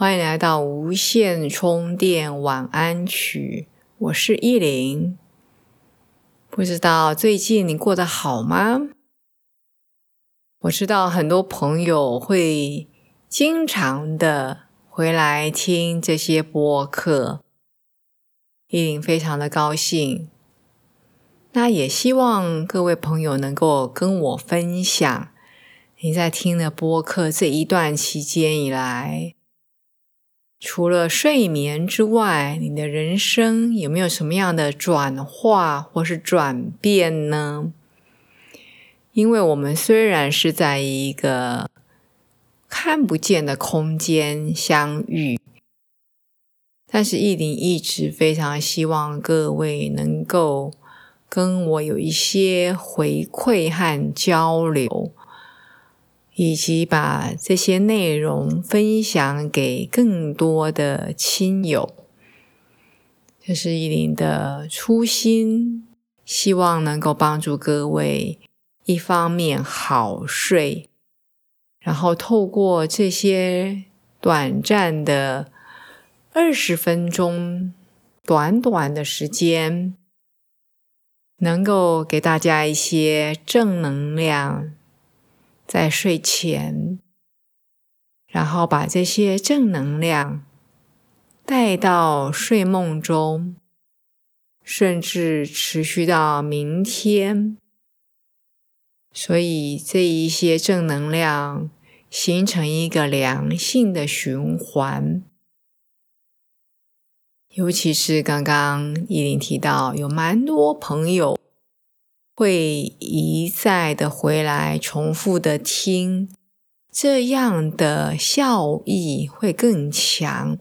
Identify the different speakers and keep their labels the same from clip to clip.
Speaker 1: 欢迎来到无线充电晚安曲，我是依林。不知道最近你过得好吗？我知道很多朋友会经常的回来听这些播客，依林非常的高兴。那也希望各位朋友能够跟我分享你在听的播客这一段期间以来。除了睡眠之外，你的人生有没有什么样的转化或是转变呢？因为我们虽然是在一个看不见的空间相遇，但是意林一直非常希望各位能够跟我有一些回馈和交流。以及把这些内容分享给更多的亲友，这是依林的初心，希望能够帮助各位一方面好睡，然后透过这些短暂的二十分钟、短短的时间，能够给大家一些正能量。在睡前，然后把这些正能量带到睡梦中，甚至持续到明天。所以这一些正能量形成一个良性的循环。尤其是刚刚依林提到，有蛮多朋友。会一再的回来，重复的听，这样的效益会更强。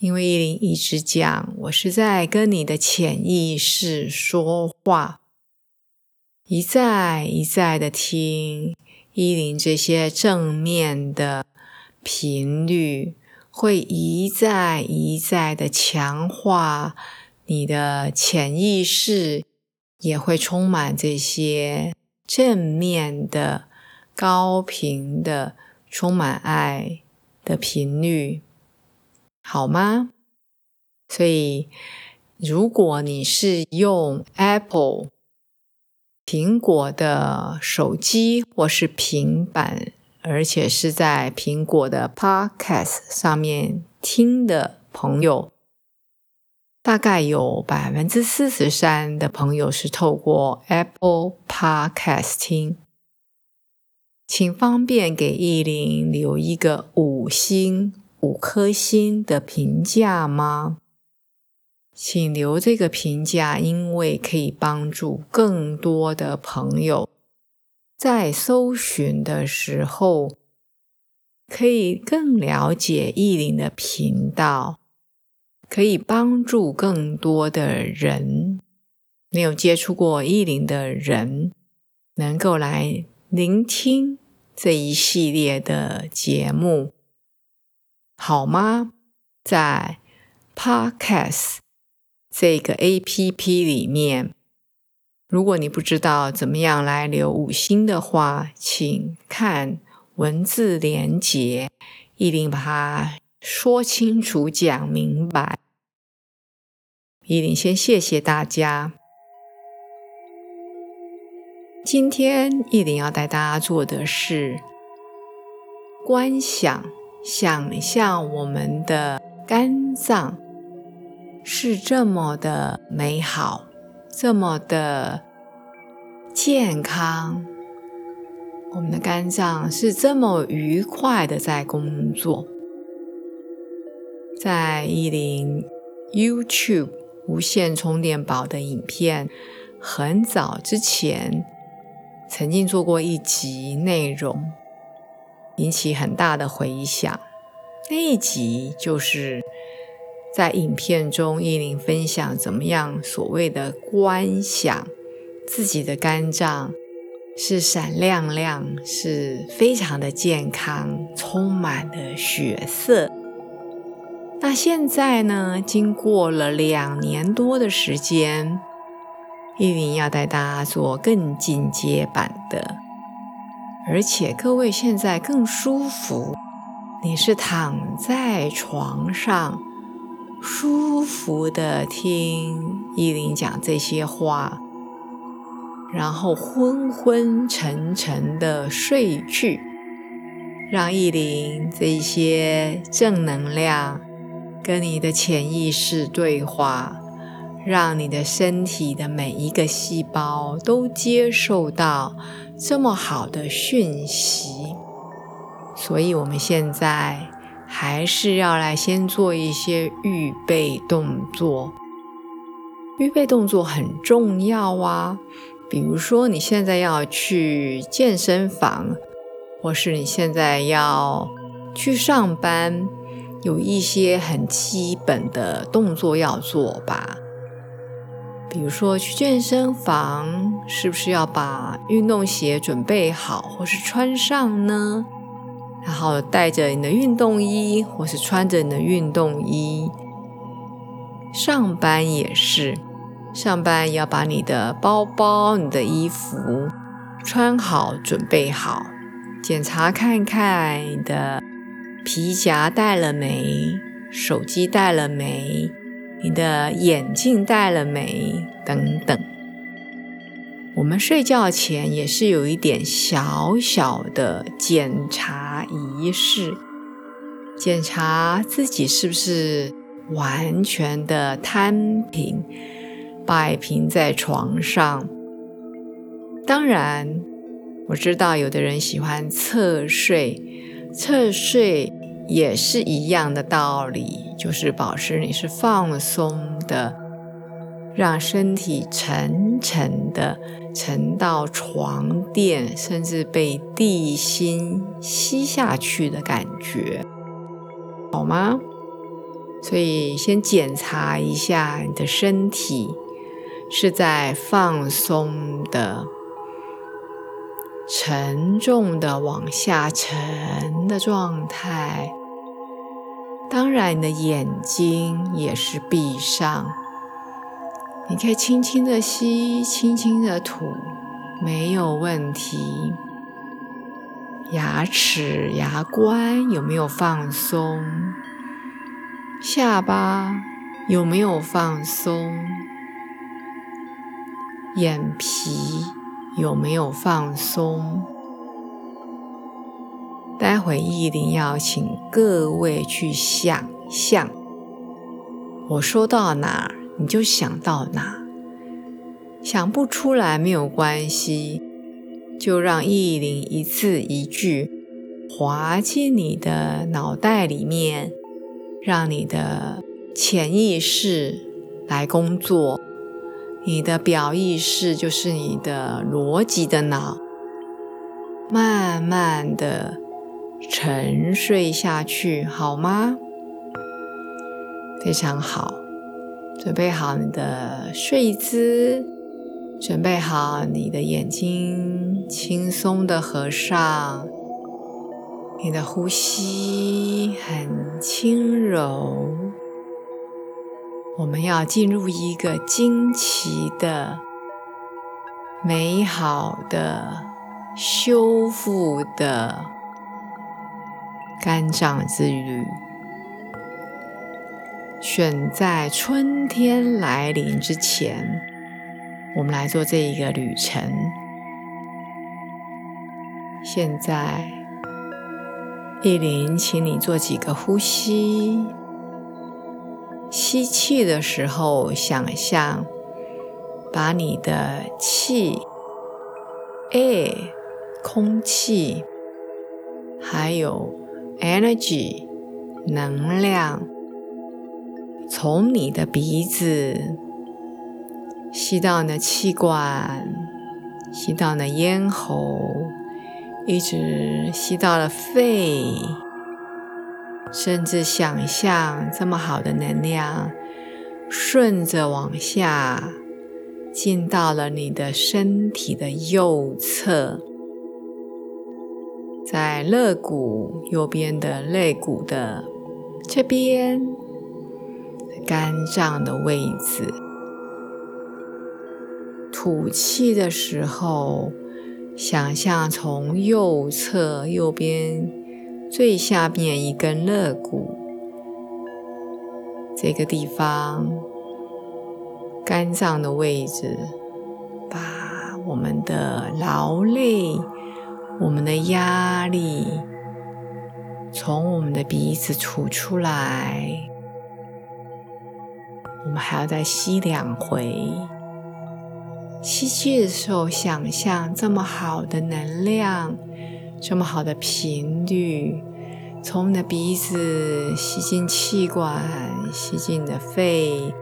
Speaker 1: 因为依林一直讲，我是在跟你的潜意识说话，一再一再的听依林这些正面的频率，会一再一再的强化你的潜意识。也会充满这些正面的、高频的、充满爱的频率，好吗？所以，如果你是用 Apple 苹果的手机或是平板，而且是在苹果的 Podcast 上面听的朋友。大概有百分之四十三的朋友是透过 Apple Podcast 听，请方便给意林留一个五星五颗星的评价吗？请留这个评价，因为可以帮助更多的朋友在搜寻的时候，可以更了解意林的频道。可以帮助更多的人，没有接触过意林的人，能够来聆听这一系列的节目，好吗？在 Podcast 这个 A P P 里面，如果你不知道怎么样来留五星的话，请看文字连结，意灵把它。说清楚，讲明白。依林先谢谢大家。今天依林要带大家做的是观想，想象我们的肝脏是这么的美好，这么的健康。我们的肝脏是这么愉快的在工作。在一林 YouTube 无线充电宝的影片，很早之前曾经做过一集内容，引起很大的回响。那一集就是在影片中，依林分享怎么样所谓的观想自己的肝脏是闪亮亮，是非常的健康，充满了血色。那现在呢？经过了两年多的时间，依林要带大家做更进阶版的，而且各位现在更舒服。你是躺在床上，舒服的听依林讲这些话，然后昏昏沉沉的睡去，让依林这些正能量跟你的潜意识对话，让你的身体的每一个细胞都接受到这么好的讯息。所以，我们现在还是要来先做一些预备动作。预备动作很重要啊，比如说你现在要去健身房，或是你现在要去上班，有一些很基本的动作要做吧。比如说去健身房，是不是要把运动鞋准备好，或是穿上呢？然后带着你的运动衣，或是穿着你的运动衣上班也是，上班要把你的包包、你的衣服穿好、准备好，检查看看你的皮夹带了没，手机带了没，你的眼镜带了没，等等。我们睡觉前也是有一点小小的检查仪式，检查自己是不是完全的摊平、摆平在床上。当然，我知道有的人喜欢侧睡，侧睡也是一样的道理，就是保持你是放松的。让身体沉沉的沉到床垫，甚至被地心吸下去的感觉，好吗？所以先检查一下你的身体是在放松的、沉重的往下沉的状态。当然，你的眼睛也是闭上。你可以轻轻的吸，轻轻的吐，没有问题。牙齿、牙关有没有放松？下巴有没有放松？眼皮有没有放松？待会意林要请各位去想象，我说到哪？你就想到哪，想不出来没有关系，就让意林一字一句滑进你的脑袋里面，让你的潜意识来工作，你的表意识就是你的逻辑的脑，慢慢的沉睡下去，好吗？非常好。准备好你的睡姿，准备好你的眼睛，轻松的合上。你的呼吸很轻柔。我们要进入一个惊奇的、美好的、修复的肝脏之旅。选在春天来临之前，我们来做这一个旅程。现在，意林，请你做几个呼吸。吸气的时候，想象把你的气、air、空气，还有 energy、能量。从你的鼻子吸到你的气管，吸到你的咽喉，一直吸到了肺，甚至想象这么好的能量顺着往下进到了你的身体的右侧，在肋骨右边的肋骨的这边肝脏的位置。吐气的时候，想象从右侧右边最下面一根肋骨这个地方，肝脏的位置，把我们的劳累、我们的压力从我们的鼻子吐出来。我们还要再吸两回。吸气的时候，想象这么好的能量，这么好的频率，从你的鼻子吸进气管，吸进你的肺，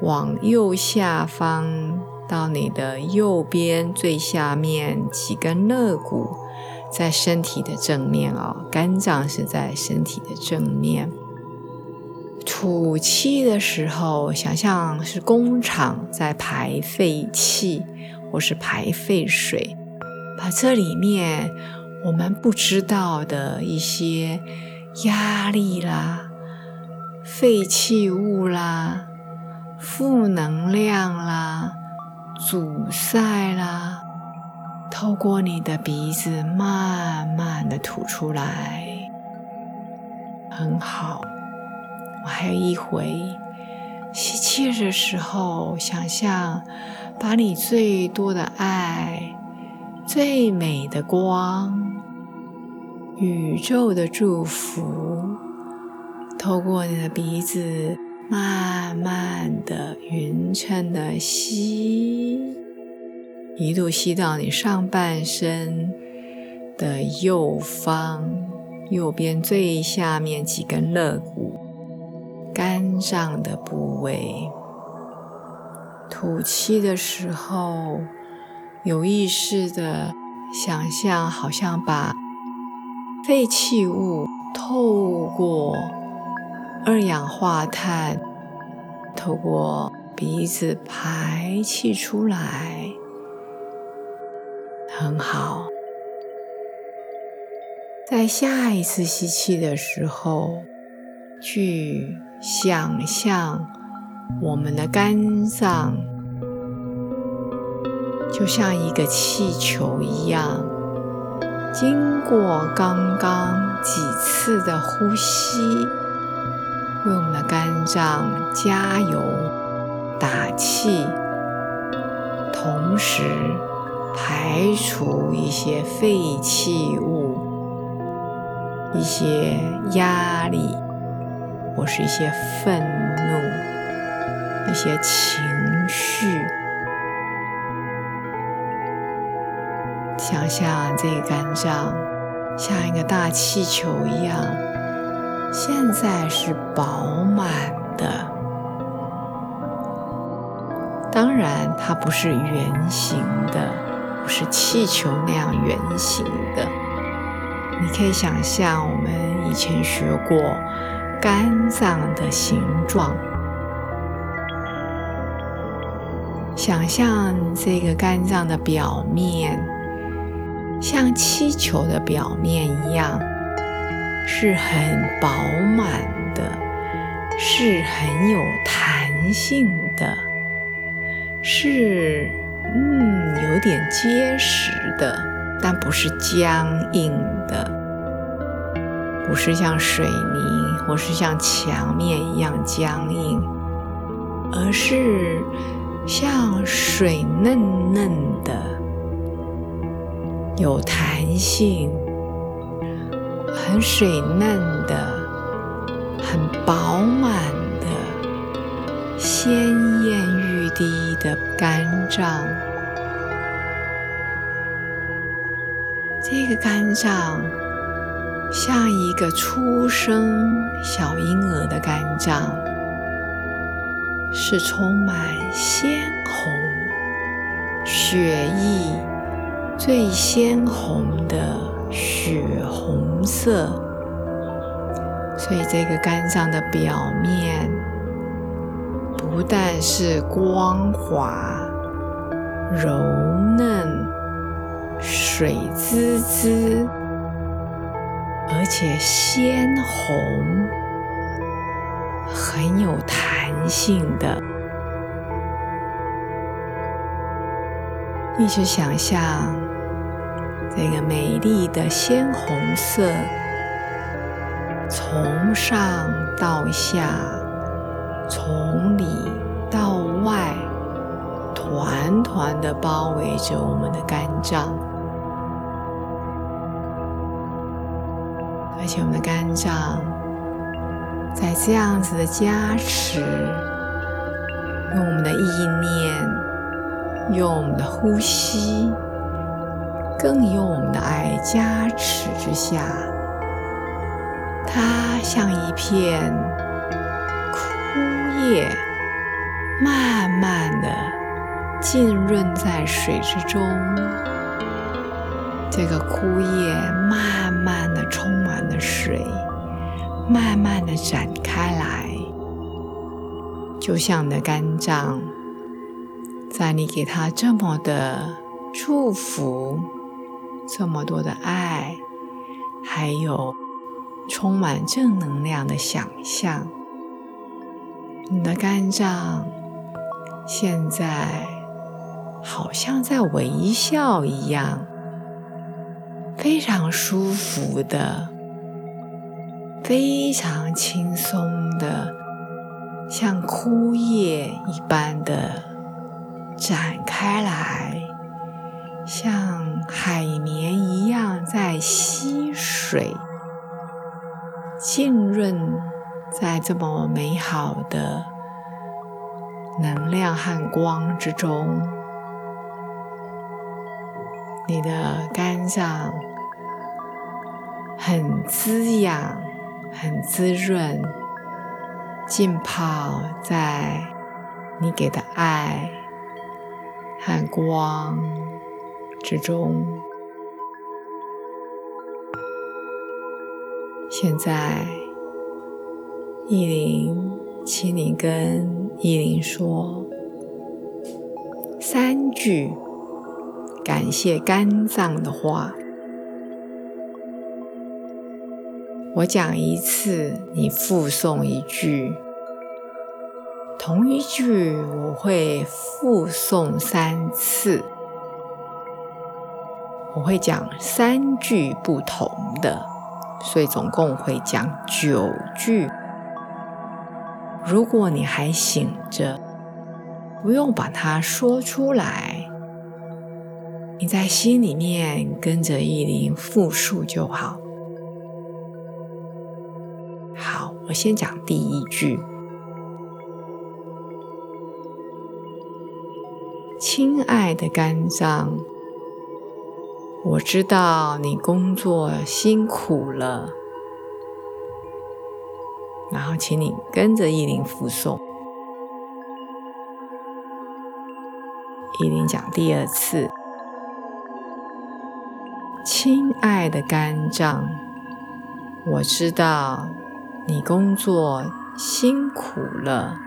Speaker 1: 往右下方到你的右边最下面几根肋骨，在身体的正面哦，肝脏是在身体的正面。吐气的时候，想象是工厂在排废气或是排废水，把这里面我们不知道的一些压力啦、废弃物啦、负能量啦、阻塞啦，透过你的鼻子慢慢的吐出来，很好。我还有一回，吸气的时候，想象把你最多的爱、最美的光、宇宙的祝福，透过你的鼻子，慢慢的匀称的吸，一路吸到你上半身的右方，右边最下面几根肋骨。肝脏的部位，吐气的时候，有意识的想象，好像把废弃物透过二氧化碳，透过鼻子排气出来，很好。在下一次吸气的时候，去。想象我们的肝脏就像一个气球一样，经过刚刚几次的呼吸，为我们的肝脏加油打气，同时排除一些废弃物、一些压力。或是一些愤怒、一些情绪，想象这个肝脏像一个大气球一样，现在是饱满的。当然，它不是圆形的，不是气球那样圆形的。你可以想象，我们以前学过。肝脏的形状，想象这个肝脏的表面像气球的表面一样，是很饱满的，是很有弹性的，是嗯有点结实的，但不是僵硬的。不是像水泥或是像墙面一样僵硬，而是像水嫩嫩的、有弹性、很水嫩的、很饱满的、鲜艳欲滴的肝脏。这个肝脏。像一个出生小婴儿的肝脏，是充满鲜红血液最鲜红的血红色，所以这个肝脏的表面不但是光滑、柔嫩、水滋滋，而且鲜红，很有弹性的。一直想象这个美丽的鲜红色。从上到下，从里到外，团团的包围着我们的肝脏，而且我们的肝脏在这样子的加持，用我们的意念，用我们的呼吸，更有我们的爱加持之下。它像一片枯叶，慢慢的浸润在水之中。这个枯叶慢慢的充满了水，慢慢的展开来，就像你的肝脏，在你给它这么的祝福，这么多的爱，还有。充满正能量的想象，你的肝脏现在好像在微笑一样，非常舒服的，非常轻松的，像枯叶一般的展开来，像海绵一样在吸水。浸润在这么美好的能量和光之中，你的肝脏很滋养、很滋润，浸泡在你给的爱和光之中。现在，意林，请你跟意林说三句感谢肝脏的话。我讲一次，你复诵一句。同一句我会复诵三次，我会讲三句不同的。所以总共会讲九句。如果你还醒着，不用把它说出来，你在心里面跟着意林复述就好。好，我先讲第一句：亲爱的肝脏。我知道你工作辛苦了，然后请你跟着依林复诵。依林讲第二次：“亲爱的肝脏，我知道你工作辛苦了。”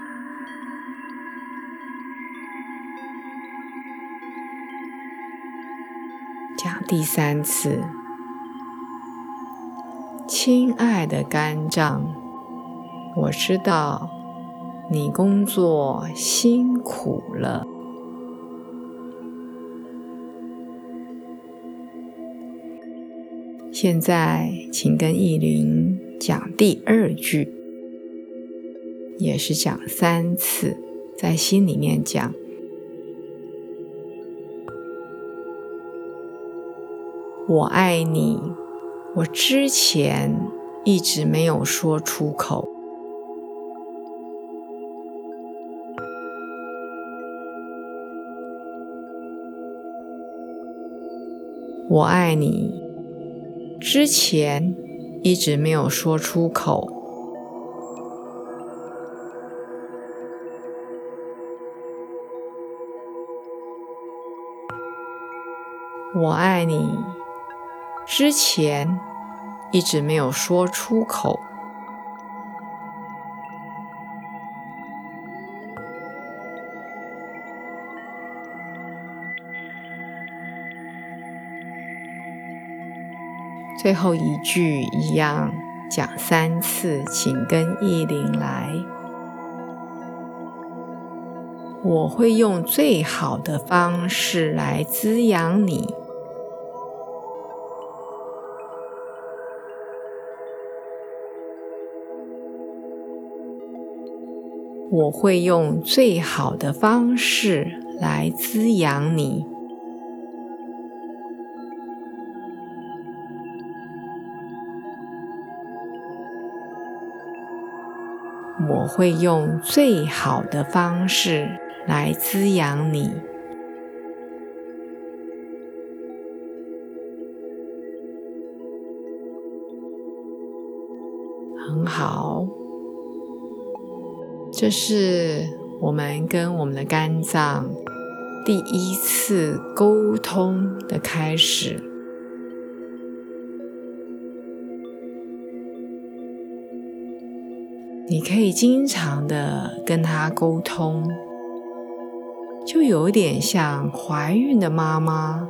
Speaker 1: 讲第三次，亲爱的肝脏，我知道你工作辛苦了。现在，请跟意林讲第二句，也是讲三次，在心里面讲。我爱你，我之前一直没有说出口。我爱你，之前一直没有说出口。我爱你。之前一直没有说出口。最后一句一样讲三次，请跟意林来。我会用最好的方式来滋养你。我会用最好的方式来滋养你。我会用最好的方式来滋养你。这是我们跟我们的肝脏第一次沟通的开始。你可以经常的跟他沟通，就有点像怀孕的妈妈、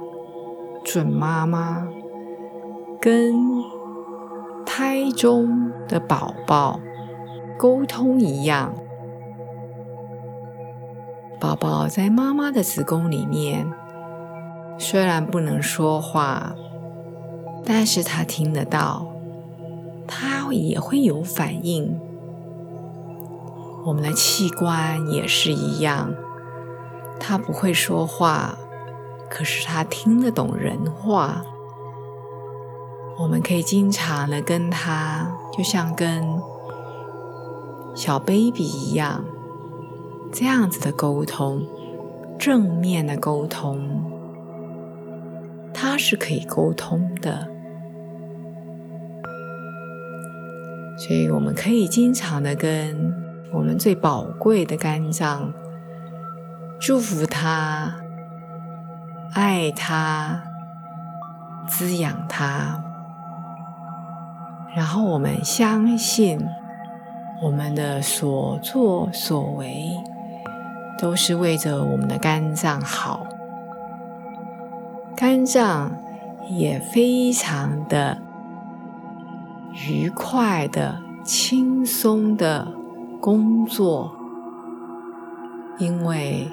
Speaker 1: 准妈妈跟胎中的宝宝沟通一样。宝宝在妈妈的子宫里面，虽然不能说话，但是他听得到，他也会有反应。我们的器官也是一样，他不会说话，可是他听得懂人话。我们可以经常的跟他，就像跟小 baby 一样。这样子的沟通，正面的沟通，它是可以沟通的，所以我们可以经常的跟我们最宝贵的肝脏祝福他、爱他、滋养他，然后我们相信我们的所作所为。都是为着我们的肝脏好，肝脏也非常的愉快的、轻松的工作，因为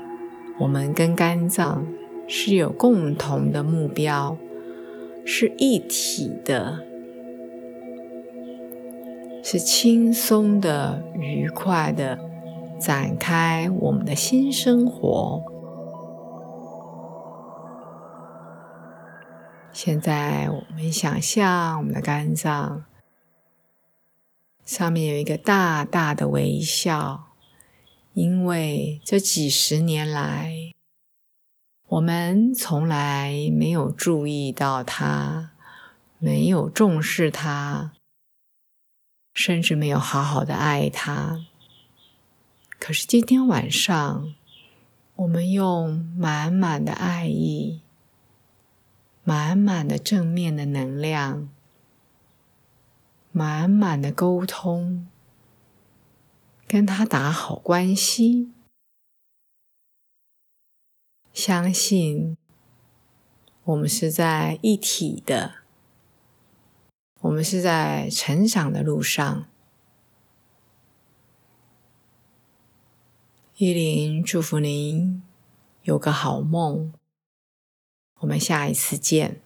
Speaker 1: 我们跟肝脏是有共同的目标，是一体的，是轻松的、愉快的。展开我们的新生活。现在，我们想象我们的肝脏上面有一个大大的微笑，因为这几十年来，我们从来没有注意到它，没有重视它，甚至没有好好的爱它。可是今天晚上，我们用满满的爱意、满满的正面的能量、满满的沟通，跟他打好关系，相信我们是在一体的，我们是在成长的路上。依林祝福您有个好梦，我们下一次见。